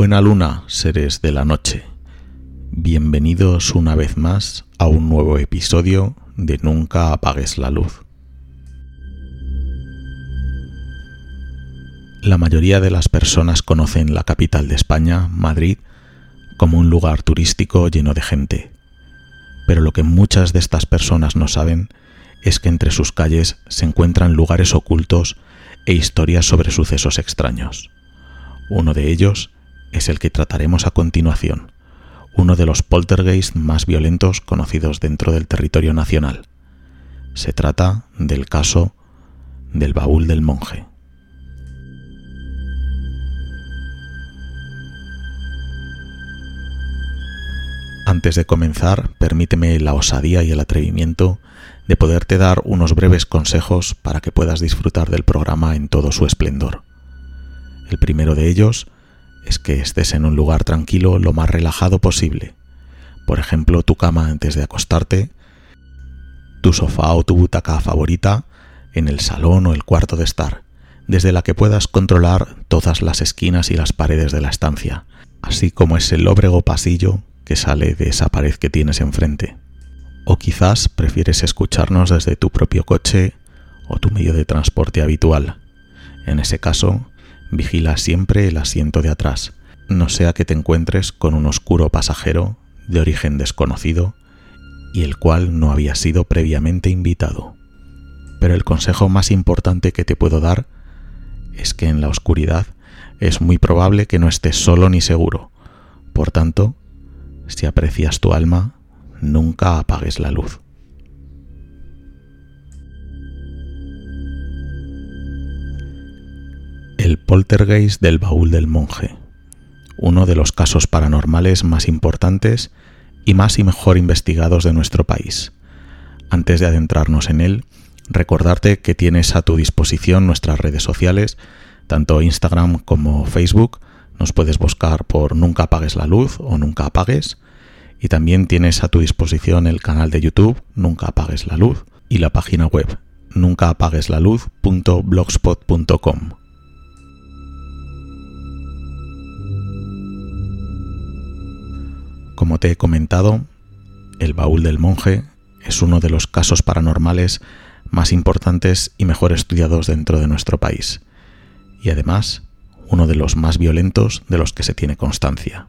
Buena luna, seres de la noche. Bienvenidos una vez más a un nuevo episodio de Nunca apagues la luz. La mayoría de las personas conocen la capital de España, Madrid, como un lugar turístico lleno de gente. Pero lo que muchas de estas personas no saben es que entre sus calles se encuentran lugares ocultos e historias sobre sucesos extraños. Uno de ellos es el que trataremos a continuación, uno de los poltergeists más violentos conocidos dentro del territorio nacional. Se trata del caso del baúl del monje. Antes de comenzar, permíteme la osadía y el atrevimiento de poderte dar unos breves consejos para que puedas disfrutar del programa en todo su esplendor. El primero de ellos es que estés en un lugar tranquilo lo más relajado posible. Por ejemplo, tu cama antes de acostarte, tu sofá o tu butaca favorita en el salón o el cuarto de estar, desde la que puedas controlar todas las esquinas y las paredes de la estancia, así como ese lóbrego pasillo que sale de esa pared que tienes enfrente. O quizás prefieres escucharnos desde tu propio coche o tu medio de transporte habitual. En ese caso, Vigila siempre el asiento de atrás, no sea que te encuentres con un oscuro pasajero de origen desconocido y el cual no había sido previamente invitado. Pero el consejo más importante que te puedo dar es que en la oscuridad es muy probable que no estés solo ni seguro. Por tanto, si aprecias tu alma, nunca apagues la luz. El poltergeist del baúl del monje, uno de los casos paranormales más importantes y más y mejor investigados de nuestro país. Antes de adentrarnos en él, recordarte que tienes a tu disposición nuestras redes sociales, tanto Instagram como Facebook. Nos puedes buscar por Nunca apagues la luz o Nunca apagues. Y también tienes a tu disposición el canal de YouTube Nunca apagues la luz y la página web nuncaapagueslaluz.blogspot.com. Como te he comentado, el baúl del monje es uno de los casos paranormales más importantes y mejor estudiados dentro de nuestro país, y además uno de los más violentos de los que se tiene constancia.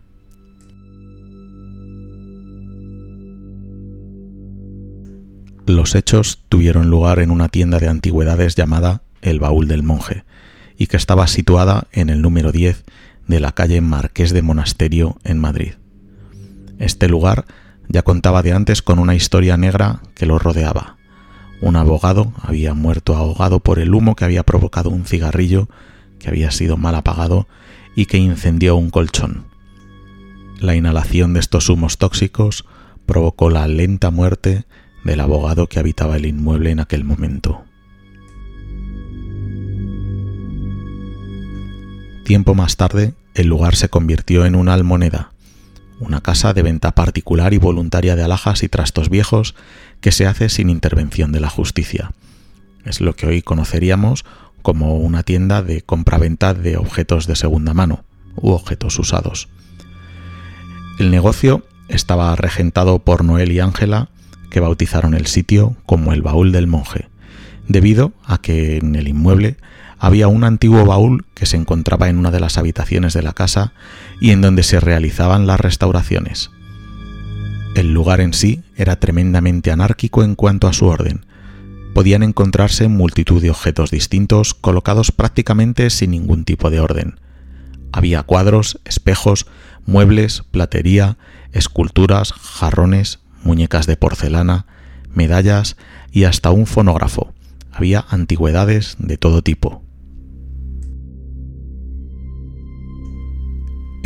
Los hechos tuvieron lugar en una tienda de antigüedades llamada El Baúl del Monje, y que estaba situada en el número 10 de la calle Marqués de Monasterio en Madrid. Este lugar ya contaba de antes con una historia negra que lo rodeaba. Un abogado había muerto ahogado por el humo que había provocado un cigarrillo que había sido mal apagado y que incendió un colchón. La inhalación de estos humos tóxicos provocó la lenta muerte del abogado que habitaba el inmueble en aquel momento. Tiempo más tarde, el lugar se convirtió en una almoneda, una casa de venta particular y voluntaria de alhajas y trastos viejos que se hace sin intervención de la justicia. Es lo que hoy conoceríamos como una tienda de compraventa de objetos de segunda mano u objetos usados. El negocio estaba regentado por Noel y Ángela, que bautizaron el sitio como el baúl del monje, debido a que en el inmueble había un antiguo baúl que se encontraba en una de las habitaciones de la casa y en donde se realizaban las restauraciones. El lugar en sí era tremendamente anárquico en cuanto a su orden. Podían encontrarse multitud de objetos distintos colocados prácticamente sin ningún tipo de orden. Había cuadros, espejos, muebles, platería, esculturas, jarrones, muñecas de porcelana, medallas y hasta un fonógrafo. Había antigüedades de todo tipo.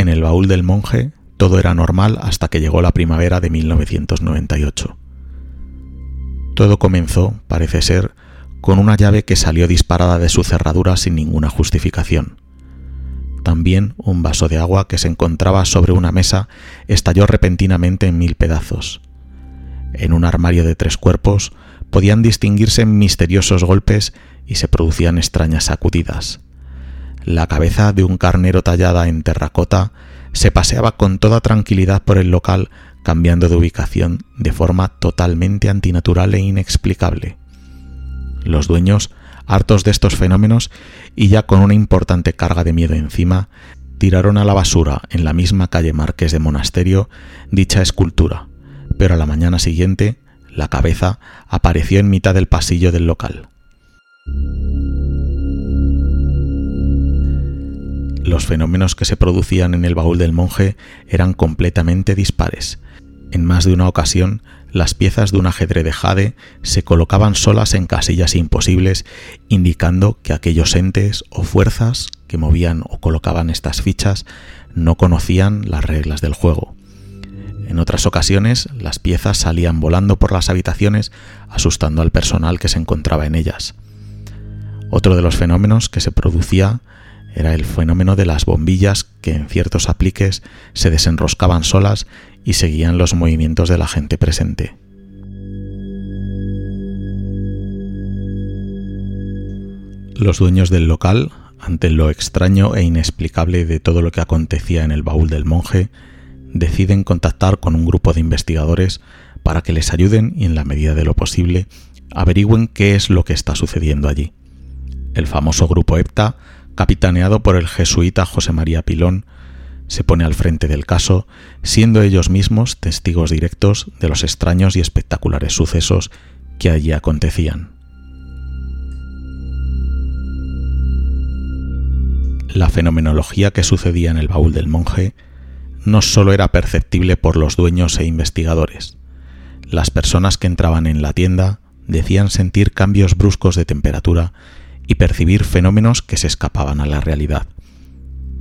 En el baúl del monje todo era normal hasta que llegó la primavera de 1998. Todo comenzó, parece ser, con una llave que salió disparada de su cerradura sin ninguna justificación. También un vaso de agua que se encontraba sobre una mesa estalló repentinamente en mil pedazos. En un armario de tres cuerpos podían distinguirse misteriosos golpes y se producían extrañas sacudidas. La cabeza de un carnero tallada en terracota se paseaba con toda tranquilidad por el local, cambiando de ubicación de forma totalmente antinatural e inexplicable. Los dueños, hartos de estos fenómenos y ya con una importante carga de miedo encima, tiraron a la basura en la misma calle Marqués de Monasterio dicha escultura, pero a la mañana siguiente la cabeza apareció en mitad del pasillo del local. Los fenómenos que se producían en el baúl del monje eran completamente dispares. En más de una ocasión, las piezas de un ajedrez de jade se colocaban solas en casillas imposibles, indicando que aquellos entes o fuerzas que movían o colocaban estas fichas no conocían las reglas del juego. En otras ocasiones, las piezas salían volando por las habitaciones, asustando al personal que se encontraba en ellas. Otro de los fenómenos que se producía era el fenómeno de las bombillas que en ciertos apliques se desenroscaban solas y seguían los movimientos de la gente presente. Los dueños del local, ante lo extraño e inexplicable de todo lo que acontecía en el baúl del monje, deciden contactar con un grupo de investigadores para que les ayuden y en la medida de lo posible averigüen qué es lo que está sucediendo allí. El famoso grupo EPTA capitaneado por el jesuita José María Pilón, se pone al frente del caso, siendo ellos mismos testigos directos de los extraños y espectaculares sucesos que allí acontecían. La fenomenología que sucedía en el baúl del monje no solo era perceptible por los dueños e investigadores. Las personas que entraban en la tienda decían sentir cambios bruscos de temperatura y percibir fenómenos que se escapaban a la realidad.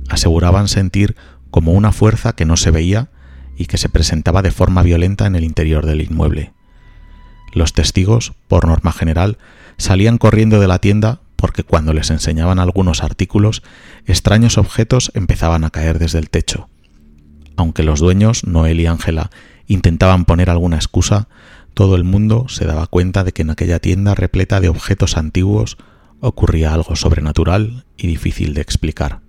Aseguraban sentir como una fuerza que no se veía y que se presentaba de forma violenta en el interior del inmueble. Los testigos, por norma general, salían corriendo de la tienda porque cuando les enseñaban algunos artículos, extraños objetos empezaban a caer desde el techo. Aunque los dueños, Noel y Ángela, intentaban poner alguna excusa, todo el mundo se daba cuenta de que en aquella tienda repleta de objetos antiguos ocurría algo sobrenatural y difícil de explicar.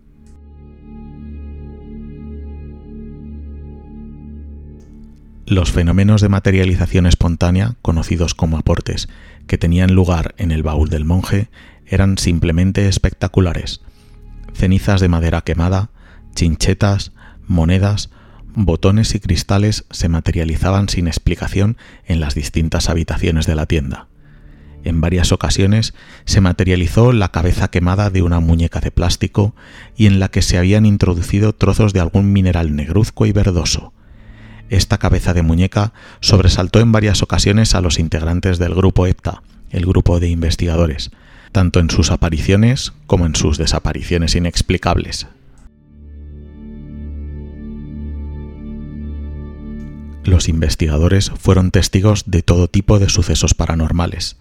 Los fenómenos de materialización espontánea, conocidos como aportes, que tenían lugar en el baúl del monje, eran simplemente espectaculares. Cenizas de madera quemada, chinchetas, monedas, botones y cristales se materializaban sin explicación en las distintas habitaciones de la tienda. En varias ocasiones se materializó la cabeza quemada de una muñeca de plástico y en la que se habían introducido trozos de algún mineral negruzco y verdoso. Esta cabeza de muñeca sobresaltó en varias ocasiones a los integrantes del grupo EPTA, el grupo de investigadores, tanto en sus apariciones como en sus desapariciones inexplicables. Los investigadores fueron testigos de todo tipo de sucesos paranormales,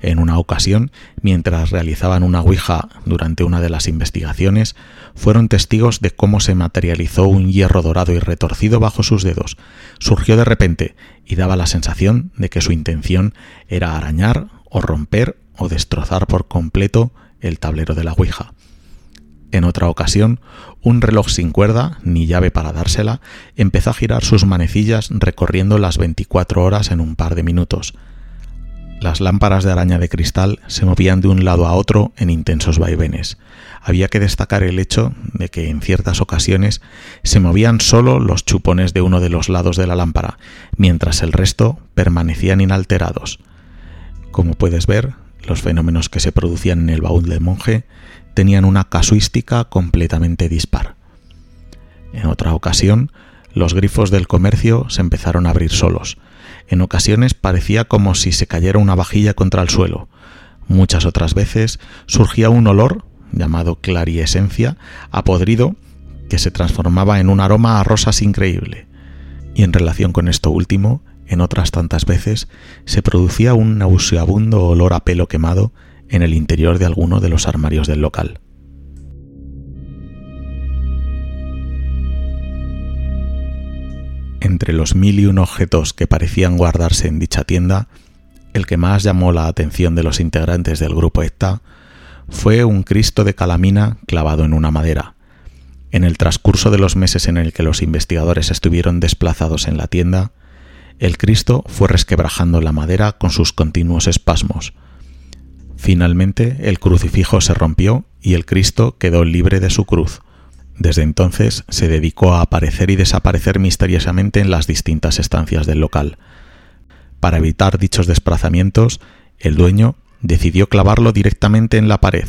en una ocasión, mientras realizaban una Ouija durante una de las investigaciones, fueron testigos de cómo se materializó un hierro dorado y retorcido bajo sus dedos. Surgió de repente y daba la sensación de que su intención era arañar o romper o destrozar por completo el tablero de la Ouija. En otra ocasión, un reloj sin cuerda, ni llave para dársela, empezó a girar sus manecillas recorriendo las 24 horas en un par de minutos. Las lámparas de araña de cristal se movían de un lado a otro en intensos vaivenes. Había que destacar el hecho de que en ciertas ocasiones se movían solo los chupones de uno de los lados de la lámpara, mientras el resto permanecían inalterados. Como puedes ver, los fenómenos que se producían en el baúl del monje tenían una casuística completamente dispar. En otra ocasión, los grifos del comercio se empezaron a abrir solos, en ocasiones parecía como si se cayera una vajilla contra el suelo. Muchas otras veces surgía un olor, llamado clariesencia, apodrido, que se transformaba en un aroma a rosas increíble. Y en relación con esto último, en otras tantas veces, se producía un nauseabundo olor a pelo quemado en el interior de alguno de los armarios del local. Entre los mil y un objetos que parecían guardarse en dicha tienda, el que más llamó la atención de los integrantes del grupo ETA fue un Cristo de calamina clavado en una madera. En el transcurso de los meses en el que los investigadores estuvieron desplazados en la tienda, el Cristo fue resquebrajando la madera con sus continuos espasmos. Finalmente el crucifijo se rompió y el Cristo quedó libre de su cruz. Desde entonces se dedicó a aparecer y desaparecer misteriosamente en las distintas estancias del local. Para evitar dichos desplazamientos, el dueño decidió clavarlo directamente en la pared,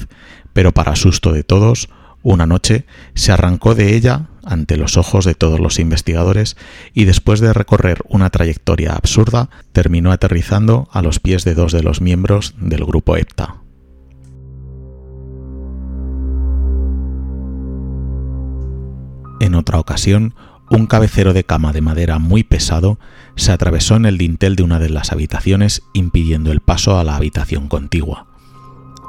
pero para susto de todos, una noche se arrancó de ella ante los ojos de todos los investigadores y después de recorrer una trayectoria absurda, terminó aterrizando a los pies de dos de los miembros del grupo EPTA. En otra ocasión, un cabecero de cama de madera muy pesado se atravesó en el dintel de una de las habitaciones impidiendo el paso a la habitación contigua.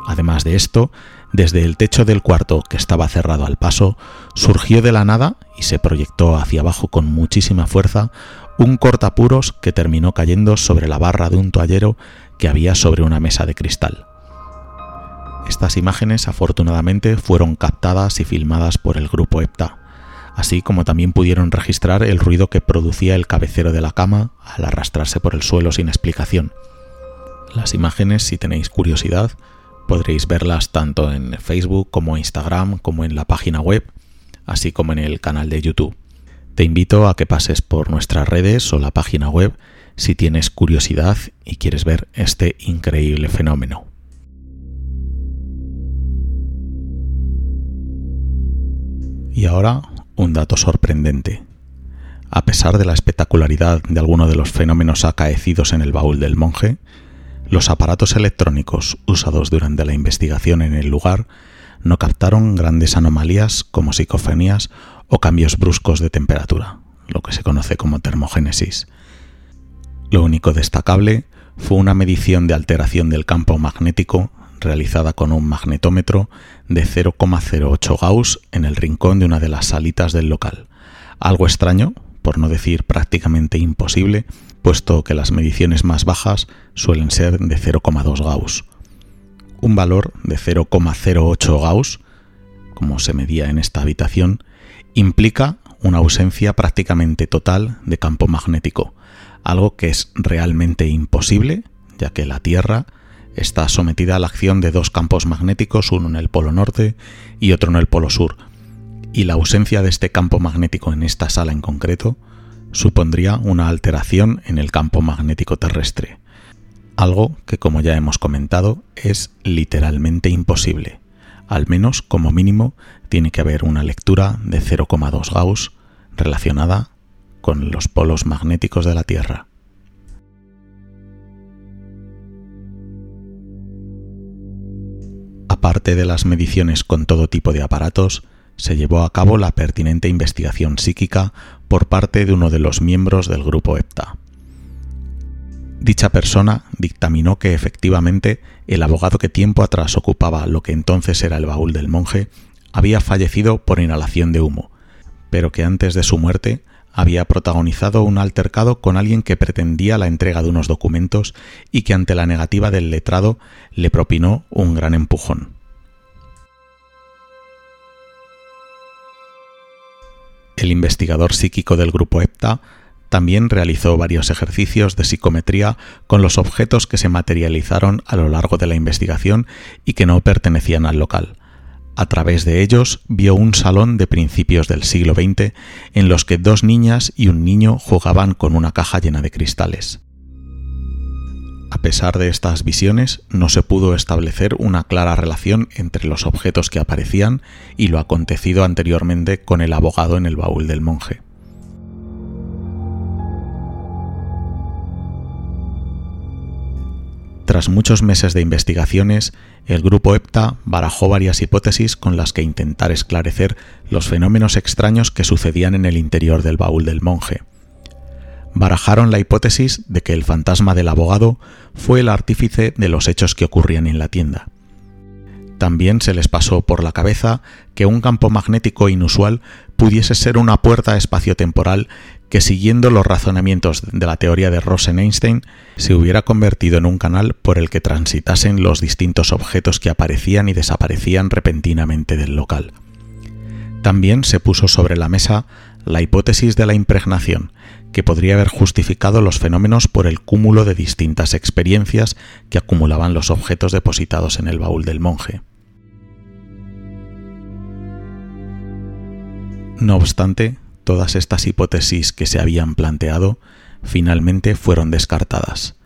Además de esto, desde el techo del cuarto que estaba cerrado al paso, surgió de la nada y se proyectó hacia abajo con muchísima fuerza un cortapuros que terminó cayendo sobre la barra de un toallero que había sobre una mesa de cristal. Estas imágenes afortunadamente fueron captadas y filmadas por el grupo EPTA, así como también pudieron registrar el ruido que producía el cabecero de la cama al arrastrarse por el suelo sin explicación. Las imágenes, si tenéis curiosidad, podréis verlas tanto en Facebook como Instagram como en la página web, así como en el canal de YouTube. Te invito a que pases por nuestras redes o la página web si tienes curiosidad y quieres ver este increíble fenómeno. Y ahora un dato sorprendente. A pesar de la espectacularidad de alguno de los fenómenos acaecidos en el baúl del monje, los aparatos electrónicos usados durante la investigación en el lugar no captaron grandes anomalías como psicofonías o cambios bruscos de temperatura, lo que se conoce como termogénesis. Lo único destacable fue una medición de alteración del campo magnético realizada con un magnetómetro de 0,08 Gauss en el rincón de una de las salitas del local. Algo extraño, por no decir prácticamente imposible, puesto que las mediciones más bajas suelen ser de 0,2 Gauss. Un valor de 0,08 Gauss, como se medía en esta habitación, implica una ausencia prácticamente total de campo magnético, algo que es realmente imposible, ya que la Tierra está sometida a la acción de dos campos magnéticos, uno en el polo norte y otro en el polo sur, y la ausencia de este campo magnético en esta sala en concreto supondría una alteración en el campo magnético terrestre, algo que como ya hemos comentado es literalmente imposible. Al menos como mínimo tiene que haber una lectura de 0,2 Gauss relacionada con los polos magnéticos de la Tierra. Aparte de las mediciones con todo tipo de aparatos, se llevó a cabo la pertinente investigación psíquica por parte de uno de los miembros del grupo EPTA. Dicha persona dictaminó que efectivamente el abogado que tiempo atrás ocupaba lo que entonces era el baúl del monje había fallecido por inhalación de humo, pero que antes de su muerte había protagonizado un altercado con alguien que pretendía la entrega de unos documentos y que ante la negativa del letrado le propinó un gran empujón. El investigador psíquico del grupo EPTA también realizó varios ejercicios de psicometría con los objetos que se materializaron a lo largo de la investigación y que no pertenecían al local. A través de ellos vio un salón de principios del siglo XX en los que dos niñas y un niño jugaban con una caja llena de cristales. A pesar de estas visiones, no se pudo establecer una clara relación entre los objetos que aparecían y lo acontecido anteriormente con el abogado en el baúl del monje. Tras muchos meses de investigaciones, el grupo EPTA barajó varias hipótesis con las que intentar esclarecer los fenómenos extraños que sucedían en el interior del baúl del monje barajaron la hipótesis de que el fantasma del abogado fue el artífice de los hechos que ocurrían en la tienda. También se les pasó por la cabeza que un campo magnético inusual pudiese ser una puerta espaciotemporal que siguiendo los razonamientos de la teoría de Rosen-Einstein se hubiera convertido en un canal por el que transitasen los distintos objetos que aparecían y desaparecían repentinamente del local. También se puso sobre la mesa la hipótesis de la impregnación, que podría haber justificado los fenómenos por el cúmulo de distintas experiencias que acumulaban los objetos depositados en el baúl del monje. No obstante, todas estas hipótesis que se habían planteado finalmente fueron descartadas.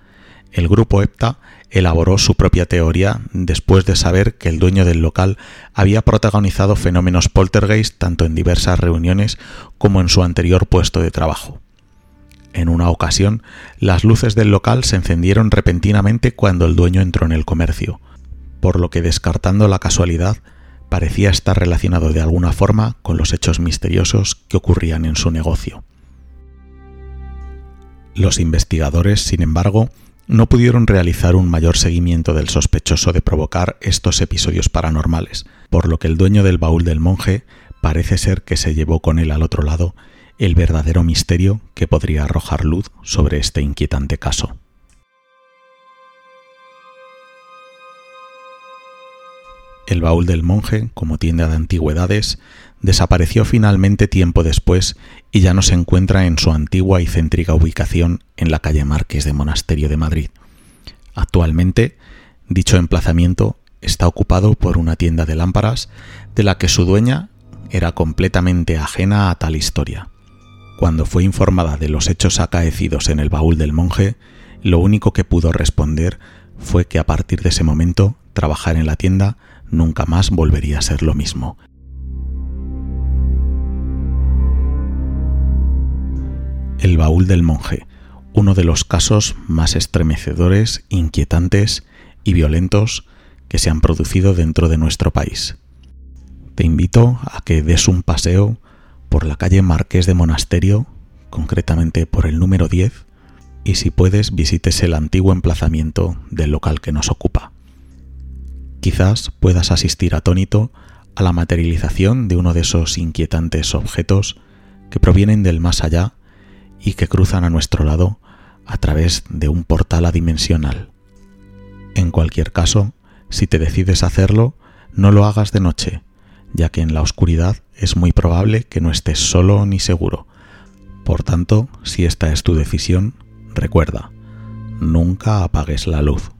El grupo EPTA elaboró su propia teoría después de saber que el dueño del local había protagonizado fenómenos poltergeist tanto en diversas reuniones como en su anterior puesto de trabajo. En una ocasión, las luces del local se encendieron repentinamente cuando el dueño entró en el comercio, por lo que descartando la casualidad, parecía estar relacionado de alguna forma con los hechos misteriosos que ocurrían en su negocio. Los investigadores, sin embargo, no pudieron realizar un mayor seguimiento del sospechoso de provocar estos episodios paranormales, por lo que el dueño del baúl del monje parece ser que se llevó con él al otro lado el verdadero misterio que podría arrojar luz sobre este inquietante caso. El baúl del monje, como tienda de antigüedades, desapareció finalmente tiempo después y ya no se encuentra en su antigua y céntrica ubicación en la calle Márquez de Monasterio de Madrid. Actualmente, dicho emplazamiento está ocupado por una tienda de lámparas de la que su dueña era completamente ajena a tal historia. Cuando fue informada de los hechos acaecidos en el baúl del monje, lo único que pudo responder fue que a partir de ese momento trabajar en la tienda nunca más volvería a ser lo mismo. El baúl del monje, uno de los casos más estremecedores, inquietantes y violentos que se han producido dentro de nuestro país. Te invito a que des un paseo por la calle Marqués de Monasterio, concretamente por el número 10, y si puedes visites el antiguo emplazamiento del local que nos ocupa. Quizás puedas asistir atónito a la materialización de uno de esos inquietantes objetos que provienen del más allá y que cruzan a nuestro lado a través de un portal adimensional. En cualquier caso, si te decides hacerlo, no lo hagas de noche, ya que en la oscuridad es muy probable que no estés solo ni seguro. Por tanto, si esta es tu decisión, recuerda, nunca apagues la luz.